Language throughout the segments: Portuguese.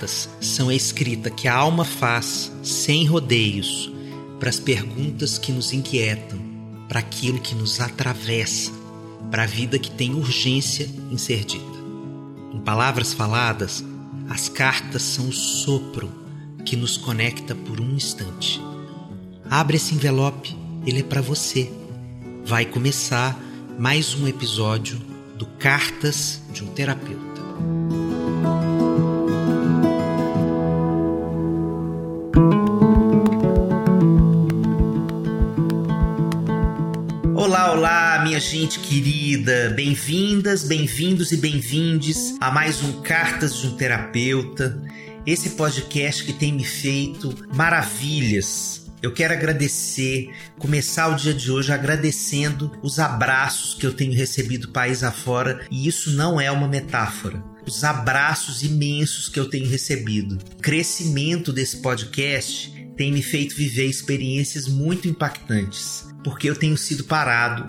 cartas são a escrita que a alma faz, sem rodeios, para as perguntas que nos inquietam, para aquilo que nos atravessa, para a vida que tem urgência em ser dita. Em palavras faladas, as cartas são o sopro que nos conecta por um instante. Abre esse envelope, ele é para você. Vai começar mais um episódio do Cartas de um Terapeuta. Gente querida. Bem-vindas, bem-vindos e bem-vindes a mais um Cartas de um Terapeuta. Esse podcast que tem me feito maravilhas. Eu quero agradecer, começar o dia de hoje agradecendo os abraços que eu tenho recebido país afora, e isso não é uma metáfora os abraços imensos que eu tenho recebido. O crescimento desse podcast tem me feito viver experiências muito impactantes porque eu tenho sido parado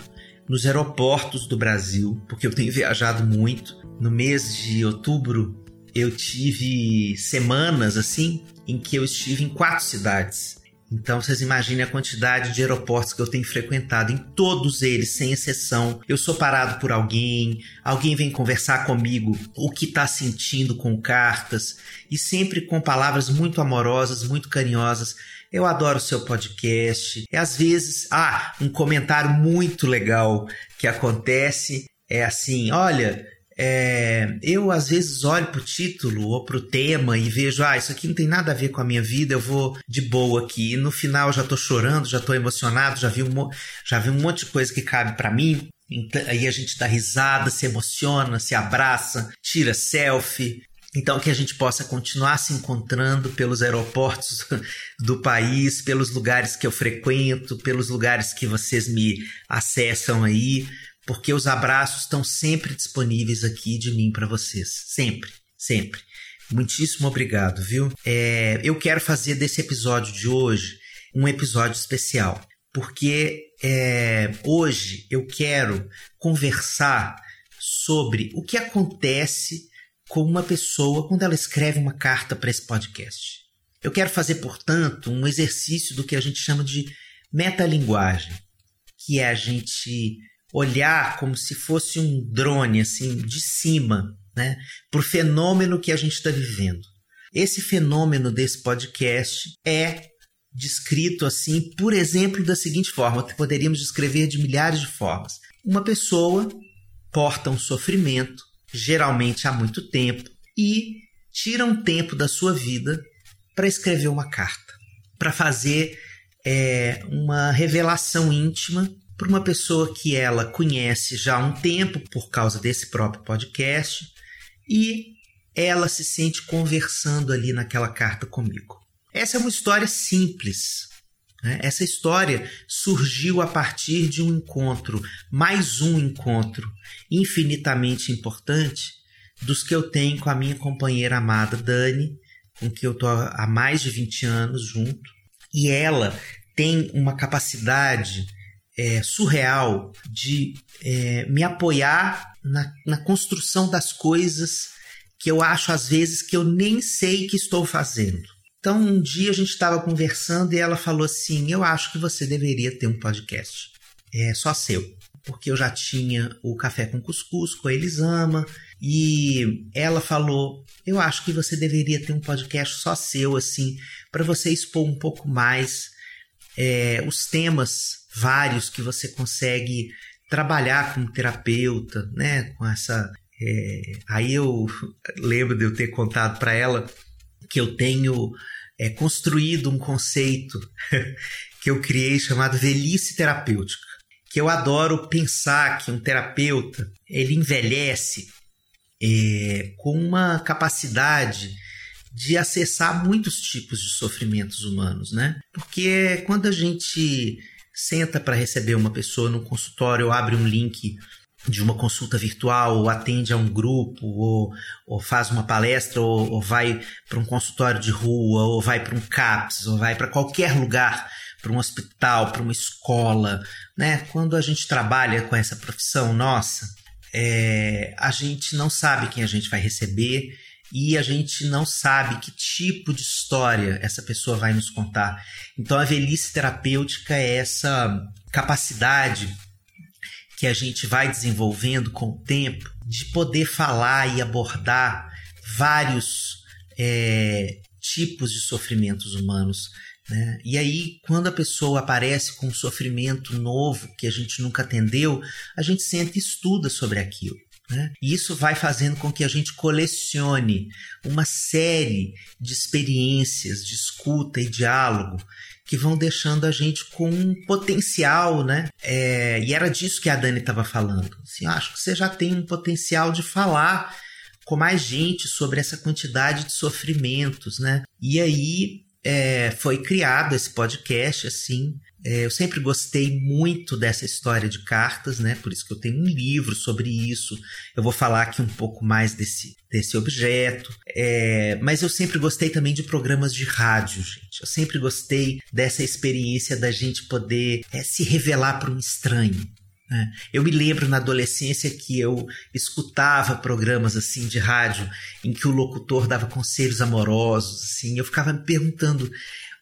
nos aeroportos do Brasil, porque eu tenho viajado muito. No mês de outubro, eu tive semanas assim em que eu estive em quatro cidades. Então vocês imaginem a quantidade de aeroportos que eu tenho frequentado. Em todos eles, sem exceção, eu sou parado por alguém, alguém vem conversar comigo o que está sentindo com cartas, e sempre com palavras muito amorosas, muito carinhosas. Eu adoro o seu podcast. E às vezes, ah, um comentário muito legal que acontece é assim: olha, é, eu às vezes olho pro título ou pro tema e vejo, ah, isso aqui não tem nada a ver com a minha vida, eu vou de boa aqui. E no final já tô chorando, já tô emocionado, já vi um, já vi um monte de coisa que cabe para mim. Então, aí a gente dá risada, se emociona, se abraça, tira selfie, então, que a gente possa continuar se encontrando pelos aeroportos do país, pelos lugares que eu frequento, pelos lugares que vocês me acessam aí, porque os abraços estão sempre disponíveis aqui de mim para vocês. Sempre, sempre. Muitíssimo obrigado, viu? É, eu quero fazer desse episódio de hoje um episódio especial, porque é, hoje eu quero conversar sobre o que acontece com uma pessoa quando ela escreve uma carta para esse podcast. Eu quero fazer, portanto, um exercício do que a gente chama de metalinguagem, que é a gente olhar como se fosse um drone, assim, de cima, né, para o fenômeno que a gente está vivendo. Esse fenômeno desse podcast é descrito assim, por exemplo, da seguinte forma: poderíamos descrever de milhares de formas. Uma pessoa porta um sofrimento geralmente há muito tempo, e tira um tempo da sua vida para escrever uma carta, para fazer é, uma revelação íntima para uma pessoa que ela conhece já há um tempo por causa desse próprio podcast e ela se sente conversando ali naquela carta comigo. Essa é uma história simples? Essa história surgiu a partir de um encontro, mais um encontro infinitamente importante dos que eu tenho com a minha companheira amada Dani, com que eu estou há mais de 20 anos junto. E ela tem uma capacidade é, surreal de é, me apoiar na, na construção das coisas que eu acho às vezes que eu nem sei que estou fazendo. Então, um dia a gente estava conversando e ela falou assim: Eu acho que você deveria ter um podcast. É só seu. Porque eu já tinha o Café com Cuscuz com a Elisama. E ela falou: Eu acho que você deveria ter um podcast só seu, assim, para você expor um pouco mais é, os temas vários que você consegue trabalhar como terapeuta, né? Com essa. É... Aí eu lembro de eu ter contado para ela que eu tenho é, construído um conceito que eu criei chamado velhice terapêutica, que eu adoro pensar que um terapeuta ele envelhece é, com uma capacidade de acessar muitos tipos de sofrimentos humanos, né? Porque quando a gente senta para receber uma pessoa no consultório abre um link de uma consulta virtual, ou atende a um grupo, ou, ou faz uma palestra, ou, ou vai para um consultório de rua, ou vai para um CAPS, ou vai para qualquer lugar, para um hospital, para uma escola. Né? Quando a gente trabalha com essa profissão nossa, é, a gente não sabe quem a gente vai receber e a gente não sabe que tipo de história essa pessoa vai nos contar. Então a velhice terapêutica é essa capacidade que a gente vai desenvolvendo com o tempo de poder falar e abordar vários é, tipos de sofrimentos humanos. Né? E aí, quando a pessoa aparece com um sofrimento novo que a gente nunca atendeu, a gente senta e estuda sobre aquilo. Né? E isso vai fazendo com que a gente colecione uma série de experiências de escuta e diálogo que vão deixando a gente com um potencial, né? É, e era disso que a Dani estava falando. Assim, acho que você já tem um potencial de falar com mais gente sobre essa quantidade de sofrimentos, né? E aí é, foi criado esse podcast, assim. É, eu sempre gostei muito dessa história de cartas, né? Por isso que eu tenho um livro sobre isso. Eu vou falar aqui um pouco mais desse, desse objeto. É, mas eu sempre gostei também de programas de rádio, gente. Eu sempre gostei dessa experiência da gente poder é, se revelar para um estranho. Né? Eu me lembro na adolescência que eu escutava programas assim de rádio em que o locutor dava conselhos amorosos, assim, eu ficava me perguntando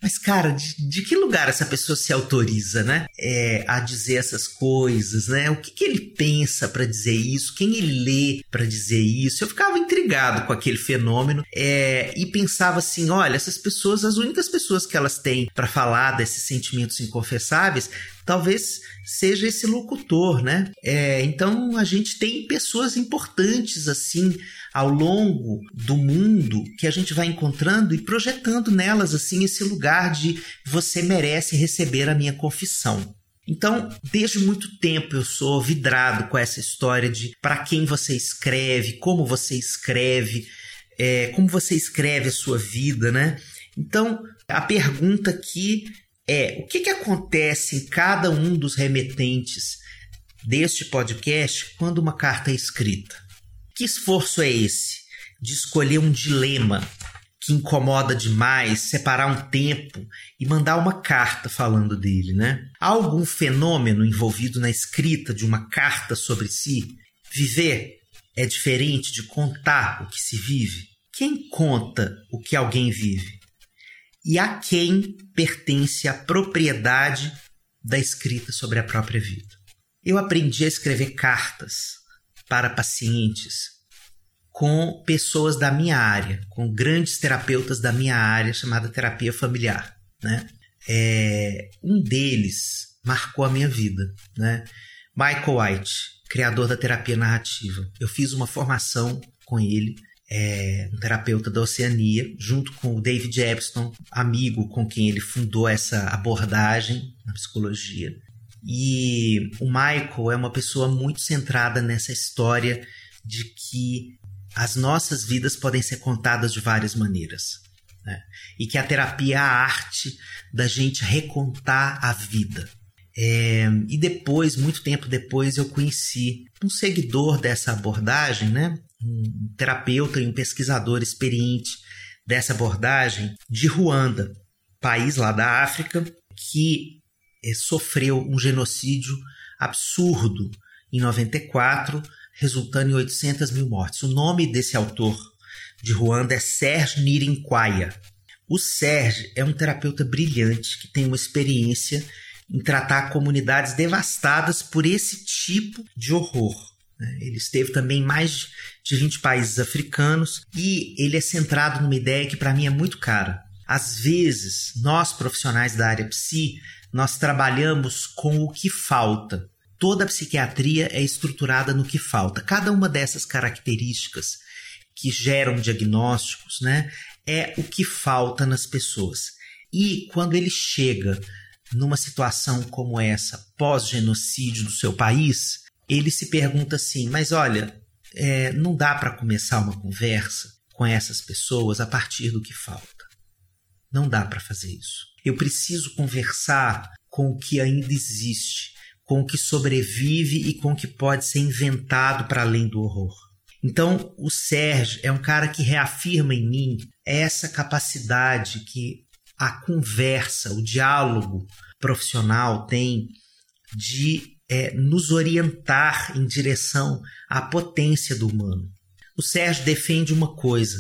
mas, cara, de, de, que lugar essa pessoa se autoriza, né? É, a dizer essas coisas, né? O que, que ele pensa para dizer isso? Quem ele lê para dizer isso? Eu ficava intrigado com aquele fenômeno é, e pensava assim: olha, essas pessoas, as únicas pessoas que elas têm para falar desses sentimentos inconfessáveis, talvez seja esse locutor, né? É, então a gente tem pessoas importantes assim ao longo do mundo que a gente vai encontrando e projetando nelas assim esse lugar de você merece receber a minha confissão. Então, desde muito tempo eu sou vidrado com essa história de para quem você escreve, como você escreve, é, como você escreve a sua vida, né? Então, a pergunta aqui é: o que, que acontece em cada um dos remetentes deste podcast quando uma carta é escrita? Que esforço é esse de escolher um dilema que incomoda demais, separar um tempo e mandar uma carta falando dele, né? Há algum fenômeno envolvido na escrita de uma carta sobre si? Viver é diferente de contar o que se vive? Quem conta o que alguém vive? E a quem pertence a propriedade da escrita sobre a própria vida? Eu aprendi a escrever cartas para pacientes com pessoas da minha área, com grandes terapeutas da minha área, chamada terapia familiar. Né? É, um deles marcou a minha vida. Né? Michael White, criador da terapia narrativa. Eu fiz uma formação com ele, é, um terapeuta da Oceania, junto com o David Epstein, amigo com quem ele fundou essa abordagem na psicologia. E o Michael é uma pessoa muito centrada nessa história de que as nossas vidas podem ser contadas de várias maneiras. Né? E que a terapia é a arte da gente recontar a vida. É, e depois, muito tempo depois, eu conheci um seguidor dessa abordagem, né? um terapeuta e um pesquisador experiente dessa abordagem de Ruanda, país lá da África, que sofreu um genocídio absurdo em 94, resultando em 800 mil mortes. O nome desse autor de Ruanda é Serge Nirinkwaya. O Serge é um terapeuta brilhante que tem uma experiência em tratar comunidades devastadas por esse tipo de horror. Né? Ele esteve também em mais de 20 países africanos e ele é centrado numa ideia que para mim é muito cara. Às vezes, nós profissionais da área psi nós trabalhamos com o que falta. Toda a psiquiatria é estruturada no que falta. Cada uma dessas características que geram diagnósticos, né, é o que falta nas pessoas. E quando ele chega numa situação como essa, pós-genocídio do seu país, ele se pergunta assim: mas olha, é, não dá para começar uma conversa com essas pessoas a partir do que falta. Não dá para fazer isso. Eu preciso conversar com o que ainda existe, com o que sobrevive e com o que pode ser inventado para além do horror. Então, o Sérgio é um cara que reafirma em mim essa capacidade que a conversa, o diálogo profissional tem de é, nos orientar em direção à potência do humano. O Sérgio defende uma coisa,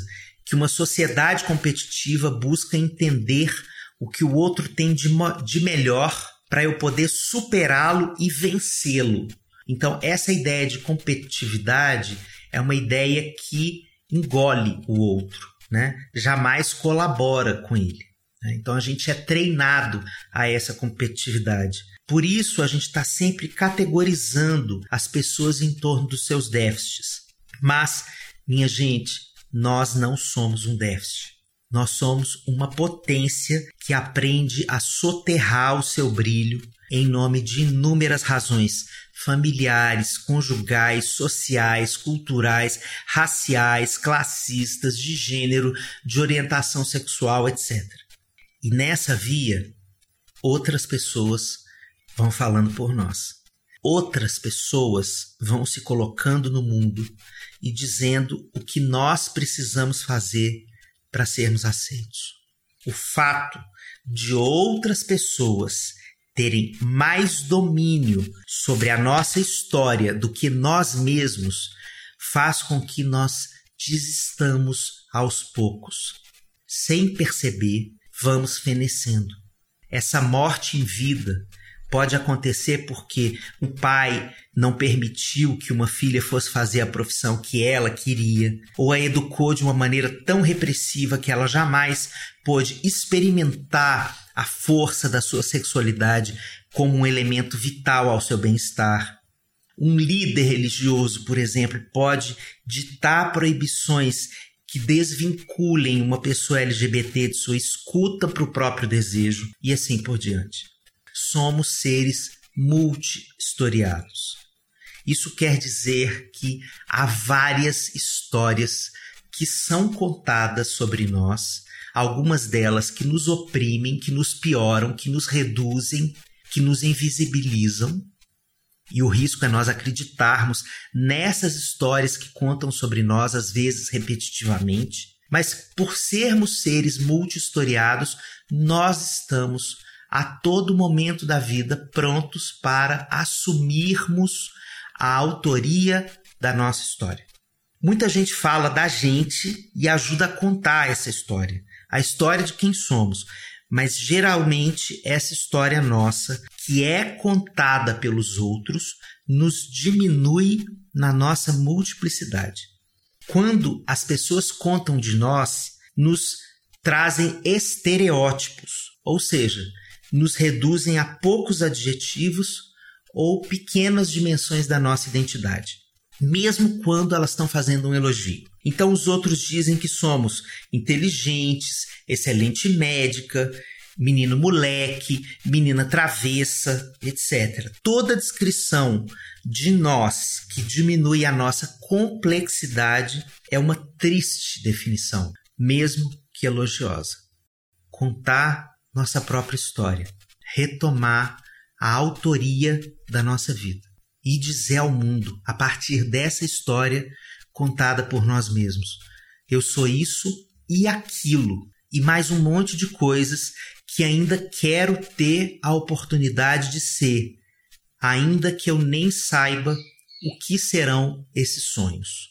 que uma sociedade competitiva busca entender o que o outro tem de, de melhor para eu poder superá-lo e vencê-lo. Então, essa ideia de competitividade é uma ideia que engole o outro, né? jamais colabora com ele. Né? Então, a gente é treinado a essa competitividade. Por isso, a gente está sempre categorizando as pessoas em torno dos seus déficits. Mas, minha gente, nós não somos um déficit. Nós somos uma potência que aprende a soterrar o seu brilho em nome de inúmeras razões familiares, conjugais, sociais, culturais, raciais, classistas, de gênero, de orientação sexual, etc. E nessa via, outras pessoas vão falando por nós. Outras pessoas vão se colocando no mundo e dizendo o que nós precisamos fazer para sermos aceitos. O fato de outras pessoas terem mais domínio sobre a nossa história do que nós mesmos faz com que nós desistamos aos poucos. Sem perceber, vamos fenecendo. Essa morte em vida Pode acontecer porque o pai não permitiu que uma filha fosse fazer a profissão que ela queria, ou a educou de uma maneira tão repressiva que ela jamais pôde experimentar a força da sua sexualidade como um elemento vital ao seu bem-estar. Um líder religioso, por exemplo, pode ditar proibições que desvinculem uma pessoa LGBT de sua escuta para o próprio desejo e assim por diante somos seres multi-historiados. Isso quer dizer que há várias histórias que são contadas sobre nós, algumas delas que nos oprimem, que nos pioram, que nos reduzem, que nos invisibilizam. E o risco é nós acreditarmos nessas histórias que contam sobre nós, às vezes repetitivamente. Mas por sermos seres multi-historiados, nós estamos a todo momento da vida prontos para assumirmos a autoria da nossa história. Muita gente fala da gente e ajuda a contar essa história, a história de quem somos, mas geralmente essa história nossa, que é contada pelos outros, nos diminui na nossa multiplicidade. Quando as pessoas contam de nós, nos trazem estereótipos, ou seja, nos reduzem a poucos adjetivos ou pequenas dimensões da nossa identidade, mesmo quando elas estão fazendo um elogio. Então os outros dizem que somos inteligentes, excelente médica, menino moleque, menina travessa, etc. Toda descrição de nós que diminui a nossa complexidade é uma triste definição, mesmo que elogiosa. Contar nossa própria história, retomar a autoria da nossa vida e dizer ao mundo, a partir dessa história contada por nós mesmos: eu sou isso e aquilo, e mais um monte de coisas que ainda quero ter a oportunidade de ser, ainda que eu nem saiba o que serão esses sonhos.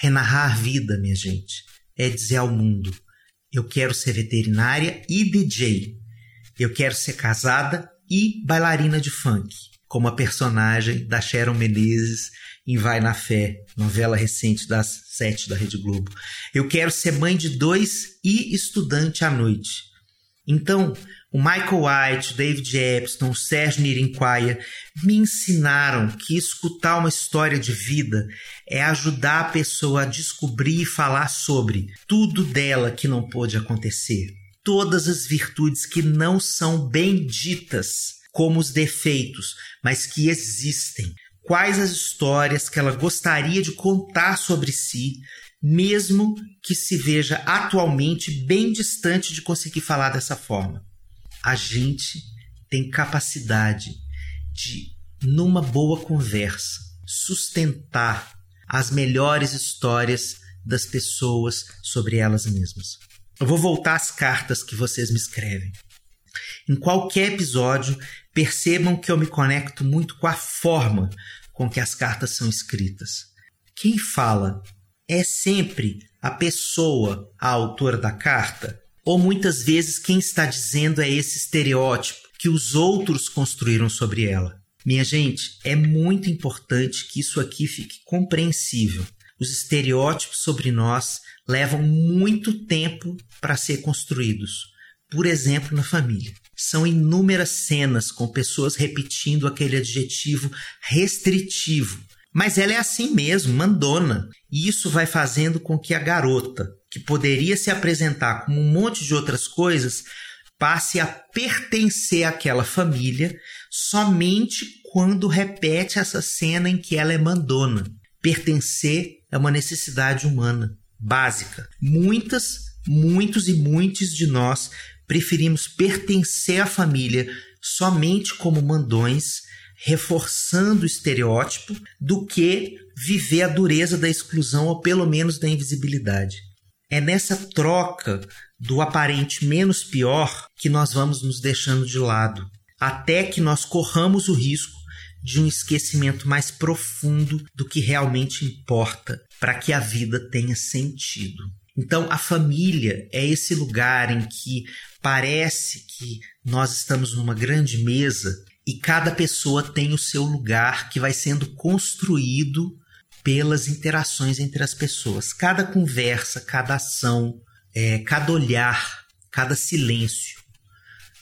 Renarrar a vida, minha gente, é dizer ao mundo: eu quero ser veterinária e DJ. Eu quero ser casada e bailarina de funk, como a personagem da Sharon Menezes em Vai na Fé, novela recente das sete da Rede Globo. Eu quero ser mãe de dois e estudante à noite. Então, o Michael White, o David Epstein, o Sérgio Nirinquaia me ensinaram que escutar uma história de vida é ajudar a pessoa a descobrir e falar sobre tudo dela que não pôde acontecer, todas as virtudes que não são bem ditas como os defeitos, mas que existem. Quais as histórias que ela gostaria de contar sobre si, mesmo que se veja atualmente bem distante de conseguir falar dessa forma a gente tem capacidade de, numa boa conversa, sustentar as melhores histórias das pessoas sobre elas mesmas. Eu vou voltar às cartas que vocês me escrevem. Em qualquer episódio, percebam que eu me conecto muito com a forma com que as cartas são escritas. Quem fala É sempre a pessoa a autora da carta? Ou muitas vezes quem está dizendo é esse estereótipo que os outros construíram sobre ela? Minha gente, é muito importante que isso aqui fique compreensível. Os estereótipos sobre nós levam muito tempo para ser construídos. Por exemplo, na família. São inúmeras cenas com pessoas repetindo aquele adjetivo restritivo. Mas ela é assim mesmo, mandona. E isso vai fazendo com que a garota, que poderia se apresentar como um monte de outras coisas, passe a pertencer àquela família somente quando repete essa cena em que ela é mandona. Pertencer é uma necessidade humana, básica. Muitas, muitos e muitos de nós preferimos pertencer à família somente como mandões, reforçando o estereótipo, do que viver a dureza da exclusão ou pelo menos da invisibilidade. É nessa troca do aparente menos pior que nós vamos nos deixando de lado, até que nós corramos o risco de um esquecimento mais profundo do que realmente importa para que a vida tenha sentido. Então, a família é esse lugar em que parece que nós estamos numa grande mesa e cada pessoa tem o seu lugar que vai sendo construído pelas interações entre as pessoas. Cada conversa, cada ação, é, cada olhar, cada silêncio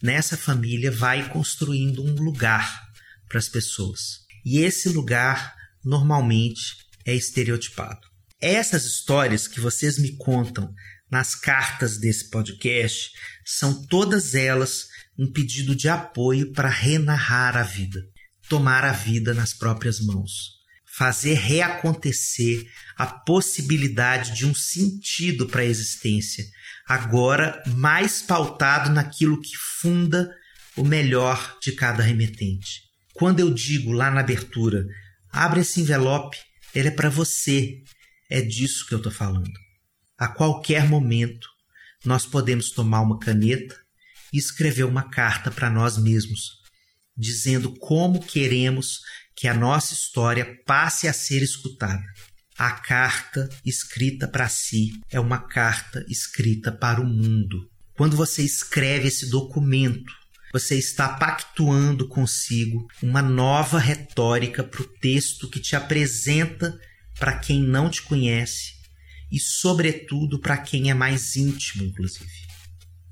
nessa família vai construindo um lugar para as pessoas. E esse lugar normalmente é estereotipado. Essas histórias que vocês me contam nas cartas desse podcast são todas elas um pedido de apoio para renarrar a vida, tomar a vida nas próprias mãos, fazer reacontecer a possibilidade de um sentido para a existência, agora mais pautado naquilo que funda o melhor de cada remetente. Quando eu digo lá na abertura, abre esse envelope, ele é para você. É disso que eu estou falando. A qualquer momento, nós podemos tomar uma caneta e escrever uma carta para nós mesmos, dizendo como queremos que a nossa história passe a ser escutada. A carta escrita para si é uma carta escrita para o mundo. Quando você escreve esse documento, você está pactuando consigo uma nova retórica para o texto que te apresenta para quem não te conhece e, sobretudo, para quem é mais íntimo, inclusive.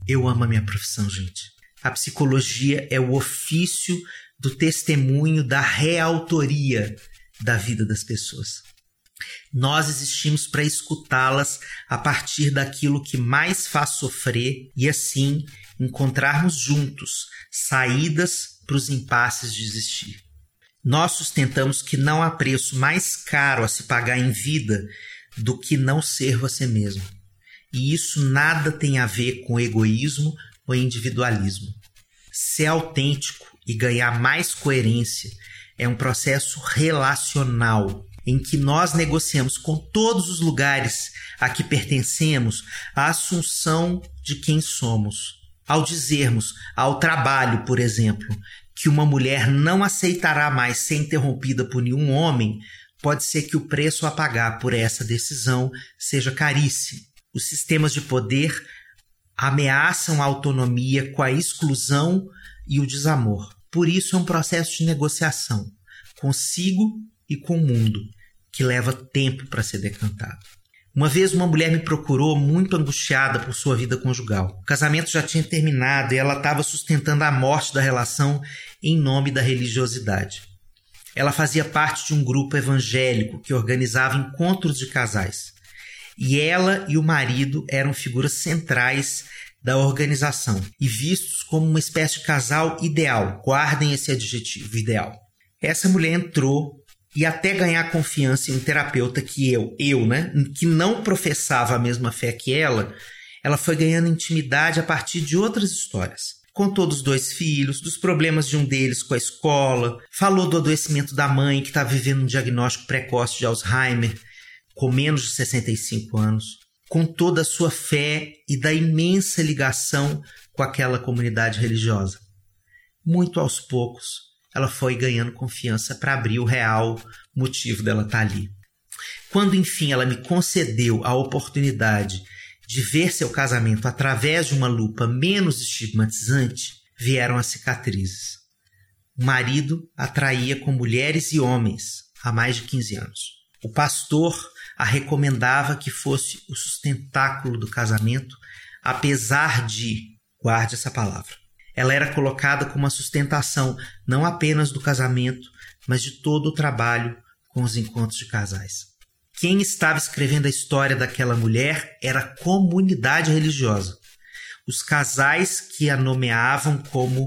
Eu amo a minha profissão, gente. A psicologia é o ofício do testemunho da reautoria da vida das pessoas. Nós existimos para escutá-las a partir daquilo que mais faz sofrer e assim encontrarmos juntos saídas para os impasses de existir. Nós sustentamos que não há preço mais caro a se pagar em vida do que não ser você mesmo. E isso nada tem a ver com egoísmo ou individualismo. Ser autêntico e ganhar mais coerência é um processo relacional em que nós negociamos com todos os lugares a que pertencemos a assunção de quem somos. Ao dizermos ao trabalho, por exemplo, que uma mulher não aceitará mais ser interrompida por nenhum homem, pode ser que o preço a pagar por essa decisão seja caríssimo. Os sistemas de poder ameaçam a autonomia com a exclusão e o desamor. Por isso é um processo de negociação consigo e com o mundo, que leva tempo para ser decantado. Uma vez uma mulher me procurou muito angustiada por sua vida conjugal. O casamento já tinha terminado e ela estava sustentando a morte da relação em nome da religiosidade. Ela fazia parte de um grupo evangélico que organizava encontros de casais. E ela e o marido eram figuras centrais da organização e vistos como uma espécie de casal ideal. Guardem esse adjetivo, ideal. Essa mulher entrou e até ganhar confiança em um terapeuta que eu, eu, né, que não professava a mesma fé que ela, ela foi ganhando intimidade a partir de outras histórias. Contou dos dois filhos, dos problemas de um deles com a escola, falou do adoecimento da mãe que está vivendo um diagnóstico precoce de Alzheimer, com menos de 65 anos. Contou da sua fé e da imensa ligação com aquela comunidade religiosa. Muito aos poucos, ela foi ganhando confiança para abrir o real motivo dela estar tá ali. Quando enfim ela me concedeu a oportunidade de ver seu casamento através de uma lupa menos estigmatizante, vieram as cicatrizes. O marido atraía com mulheres e homens há mais de 15 anos. O pastor a recomendava que fosse o sustentáculo do casamento, apesar de, guarde essa palavra, ela era colocada como a sustentação não apenas do casamento, mas de todo o trabalho com os encontros de casais. Quem estava escrevendo a história daquela mulher era a comunidade religiosa. Os casais que a nomeavam como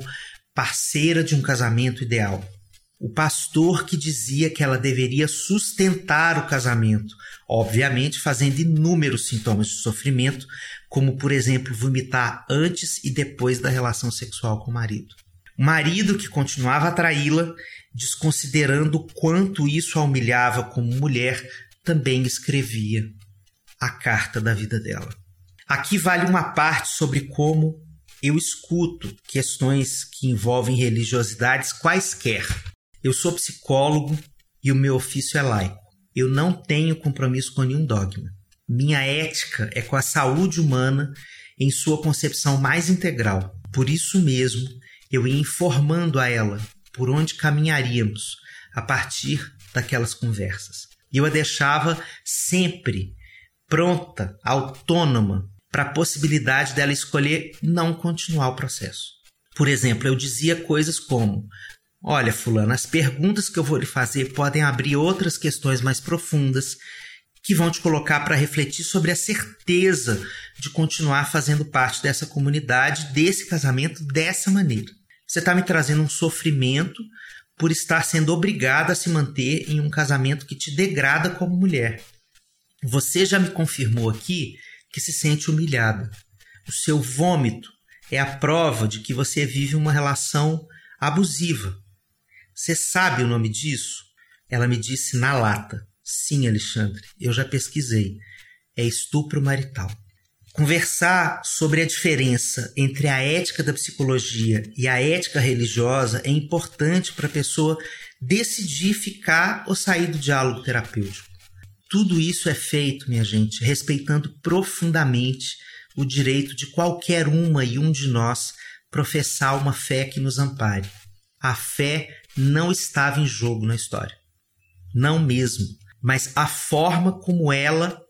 parceira de um casamento ideal. O pastor que dizia que ela deveria sustentar o casamento, obviamente fazendo inúmeros sintomas de sofrimento, como por exemplo vomitar antes e depois da relação sexual com o marido. O marido que continuava a traí-la, desconsiderando o quanto isso a humilhava como mulher, também escrevia a carta da vida dela. Aqui vale uma parte sobre como eu escuto questões que envolvem religiosidades quaisquer. Eu sou psicólogo e o meu ofício é laico. Eu não tenho compromisso com nenhum dogma. Minha ética é com a saúde humana em sua concepção mais integral. Por isso mesmo, eu ia informando a ela por onde caminharíamos a partir daquelas conversas. E eu a deixava sempre pronta, autônoma, para a possibilidade dela escolher não continuar o processo. Por exemplo, eu dizia coisas como: Olha, Fulano, as perguntas que eu vou lhe fazer podem abrir outras questões mais profundas que vão te colocar para refletir sobre a certeza de continuar fazendo parte dessa comunidade, desse casamento, dessa maneira. Você está me trazendo um sofrimento por estar sendo obrigada a se manter em um casamento que te degrada como mulher. Você já me confirmou aqui que se sente humilhada. O seu vômito é a prova de que você vive uma relação abusiva. Você sabe o nome disso? Ela me disse na lata. Sim, Alexandre, eu já pesquisei. É estupro marital. Conversar sobre a diferença entre a ética da psicologia e a ética religiosa é importante para a pessoa decidir ficar ou sair do diálogo terapêutico. Tudo isso é feito, minha gente, respeitando profundamente o direito de qualquer uma e um de nós professar uma fé que nos ampare. A fé não estava em jogo na história. Não mesmo. Mas a forma como ela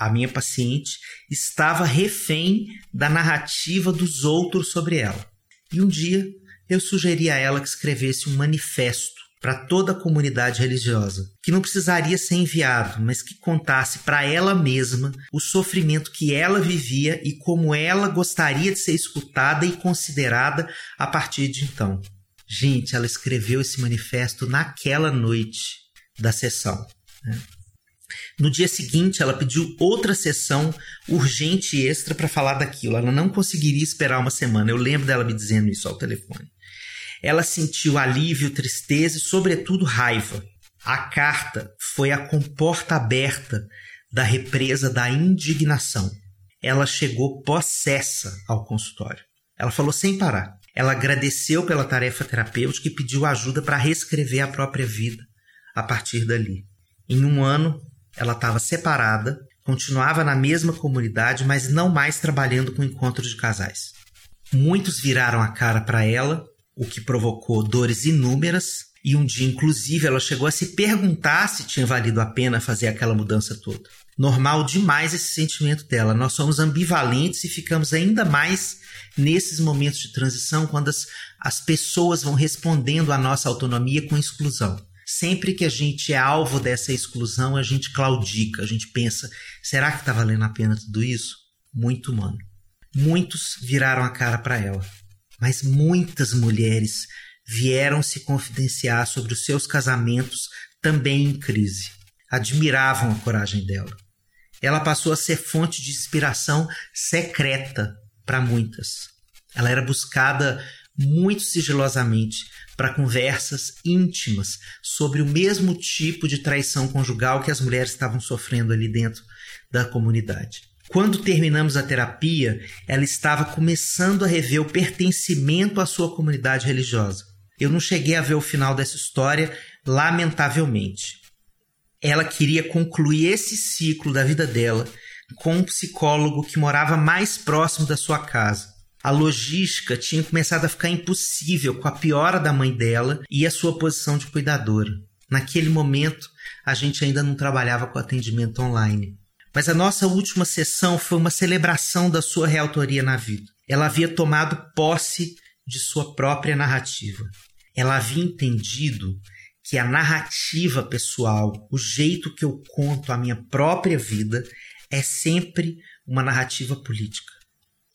a minha paciente, estava refém da narrativa dos outros sobre ela. E um dia eu sugeri a ela que escrevesse um manifesto para toda a comunidade religiosa, que não precisaria ser enviado, mas que contasse para ela mesma o sofrimento que ela vivia e como ela gostaria de ser escutada e considerada a partir de então. Gente, ela escreveu esse manifesto naquela noite da sessão. Né? No dia seguinte, ela pediu outra sessão urgente e extra para falar daquilo. Ela não conseguiria esperar uma semana. Eu lembro dela me dizendo isso ao telefone. Ela sentiu alívio, tristeza e, sobretudo, raiva. A carta foi a comporta aberta da represa da indignação. Ela chegou possessa ao consultório. Ela falou sem parar. Ela agradeceu pela tarefa terapêutica e pediu ajuda para reescrever a própria vida a partir dali. Em um ano, ela estava separada, continuava na mesma comunidade, mas não mais trabalhando com encontros de casais. Muitos viraram a cara para ela, o que provocou dores inúmeras, e um dia, inclusive, ela chegou a se perguntar se tinha valido a pena fazer aquela mudança toda. Normal demais esse sentimento dela. Nós somos ambivalentes e ficamos ainda mais nesses momentos de transição quando as, as pessoas vão respondendo à nossa autonomia com exclusão. Sempre que a gente é alvo dessa exclusão, a gente claudica, a gente pensa: será que está valendo a pena tudo isso? Muito humano. Muitos viraram a cara para ela, mas muitas mulheres vieram se confidenciar sobre os seus casamentos também em crise. Admiravam a coragem dela. Ela passou a ser fonte de inspiração secreta para muitas. Ela era buscada muito sigilosamente para conversas íntimas sobre o mesmo tipo de traição conjugal que as mulheres estavam sofrendo ali dentro da comunidade. Quando terminamos a terapia, ela estava começando a rever o pertencimento à sua comunidade religiosa. Eu não cheguei a ver o final dessa história, lamentavelmente. Ela queria concluir esse ciclo da vida dela com um psicólogo que morava mais próximo da sua casa. A logística tinha começado a ficar impossível com a piora da mãe dela e a sua posição de cuidadora. Naquele momento, a gente ainda não trabalhava com atendimento online. Mas a nossa última sessão foi uma celebração da sua reautoria na vida. Ela havia tomado posse de sua própria narrativa. Ela havia entendido que a narrativa pessoal, o jeito que eu conto a minha própria vida, é sempre uma narrativa política.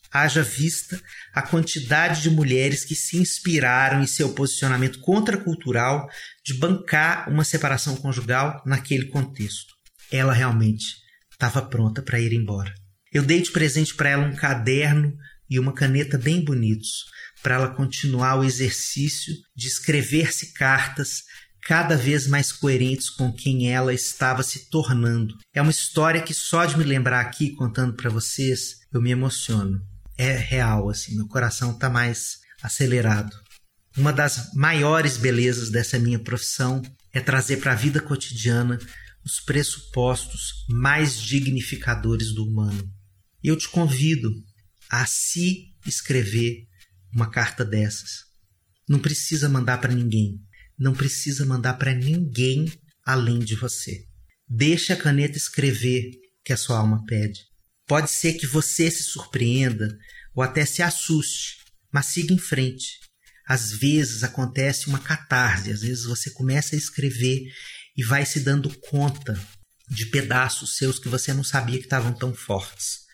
Haja vista a quantidade de mulheres que se inspiraram em seu posicionamento contracultural de bancar uma separação conjugal naquele contexto. Ela realmente estava pronta para ir embora. Eu dei de presente para ela um caderno e uma caneta bem bonitos, para ela continuar o exercício de escrever-se cartas cada vez mais coerentes com quem ela estava se tornando. É uma história que só de me lembrar aqui contando para vocês, eu me emociono. É real assim, meu coração está mais acelerado. Uma das maiores belezas dessa minha profissão é trazer para a vida cotidiana os pressupostos mais dignificadores do humano. Eu te convido a se escrever uma carta dessas. Não precisa mandar para ninguém. Não precisa mandar para ninguém além de você. Deixe a caneta escrever que a sua alma pede. Pode ser que você se surpreenda ou até se assuste, mas siga em frente. Às vezes acontece uma catarse, às vezes você começa a escrever e vai se dando conta de pedaços seus que você não sabia que estavam tão fortes.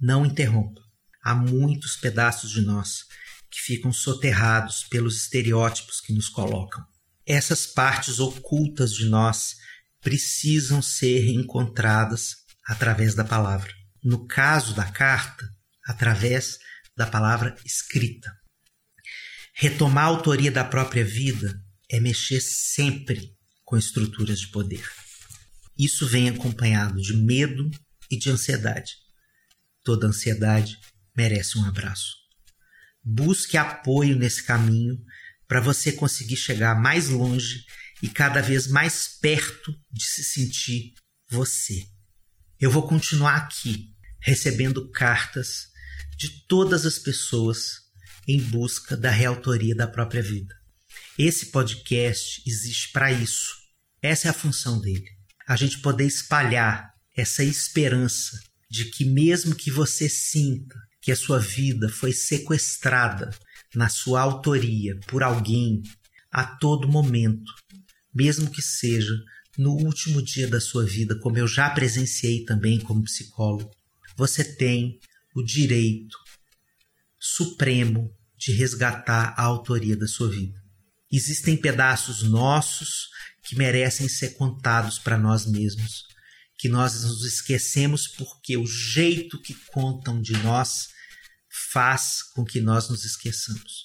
Não interrompa. Há muitos pedaços de nós que ficam soterrados pelos estereótipos que nos colocam. Essas partes ocultas de nós precisam ser encontradas através da palavra. No caso da carta, através da palavra escrita. Retomar a autoria da própria vida é mexer sempre com estruturas de poder. Isso vem acompanhado de medo e de ansiedade. Toda ansiedade merece um abraço. Busque apoio nesse caminho para você conseguir chegar mais longe e cada vez mais perto de se sentir você. Eu vou continuar aqui recebendo cartas de todas as pessoas em busca da reautoria da própria vida. Esse podcast existe para isso. Essa é a função dele. A gente poder espalhar essa esperança de que mesmo que você sinta que a sua vida foi sequestrada na sua autoria por alguém a todo momento, mesmo que seja no último dia da sua vida, como eu já presenciei também como psicólogo, você tem o direito supremo de resgatar a autoria da sua vida. Existem pedaços nossos que merecem ser contados para nós mesmos, que nós nos esquecemos porque o jeito que contam de nós faz com que nós nos esqueçamos.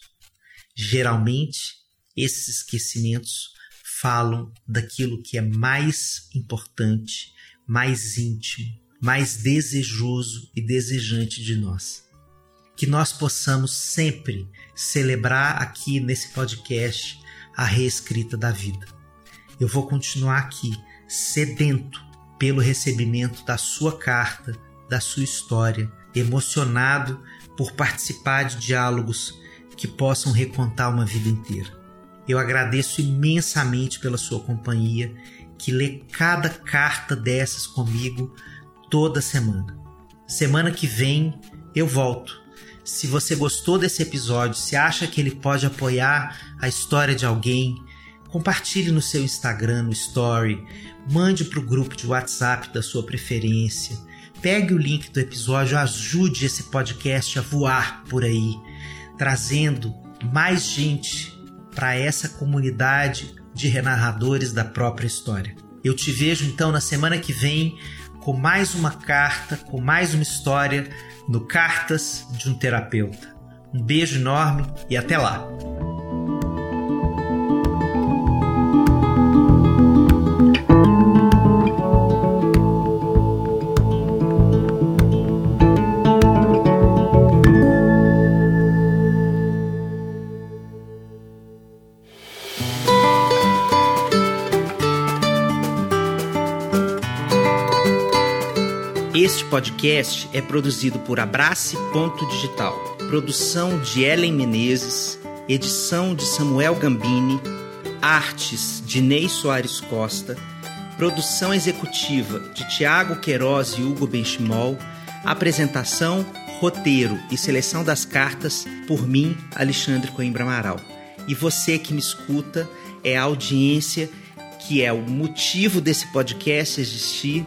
Geralmente, esses esquecimentos falam daquilo que é mais importante, mais íntimo, mais desejoso e desejante de nós. Que nós possamos sempre celebrar aqui nesse podcast a reescrita da vida. Eu vou continuar aqui, sedento pelo recebimento da sua carta, da sua história, emocionado por participar de diálogos que possam recontar uma vida inteira. Eu agradeço imensamente pela sua companhia, que lê cada carta dessas comigo toda semana. Semana que vem eu volto. Se você gostou desse episódio, se acha que ele pode apoiar a história de alguém, compartilhe no seu Instagram, no Story, mande para o grupo de WhatsApp da sua preferência pegue o link do episódio, ajude esse podcast a voar por aí, trazendo mais gente para essa comunidade de renarradores da própria história. Eu te vejo então na semana que vem com mais uma carta, com mais uma história no Cartas de um Terapeuta. Um beijo enorme e até lá! Este podcast é produzido por Abrace Ponto Digital, produção de Ellen Menezes, edição de Samuel Gambini, artes de Ney Soares Costa, produção executiva de Tiago Queiroz e Hugo Benchimol, apresentação, roteiro e seleção das cartas por mim, Alexandre Coimbra Amaral. E você que me escuta é a audiência que é o motivo desse podcast existir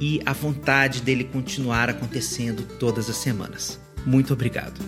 e a vontade dele continuar acontecendo todas as semanas. Muito obrigado.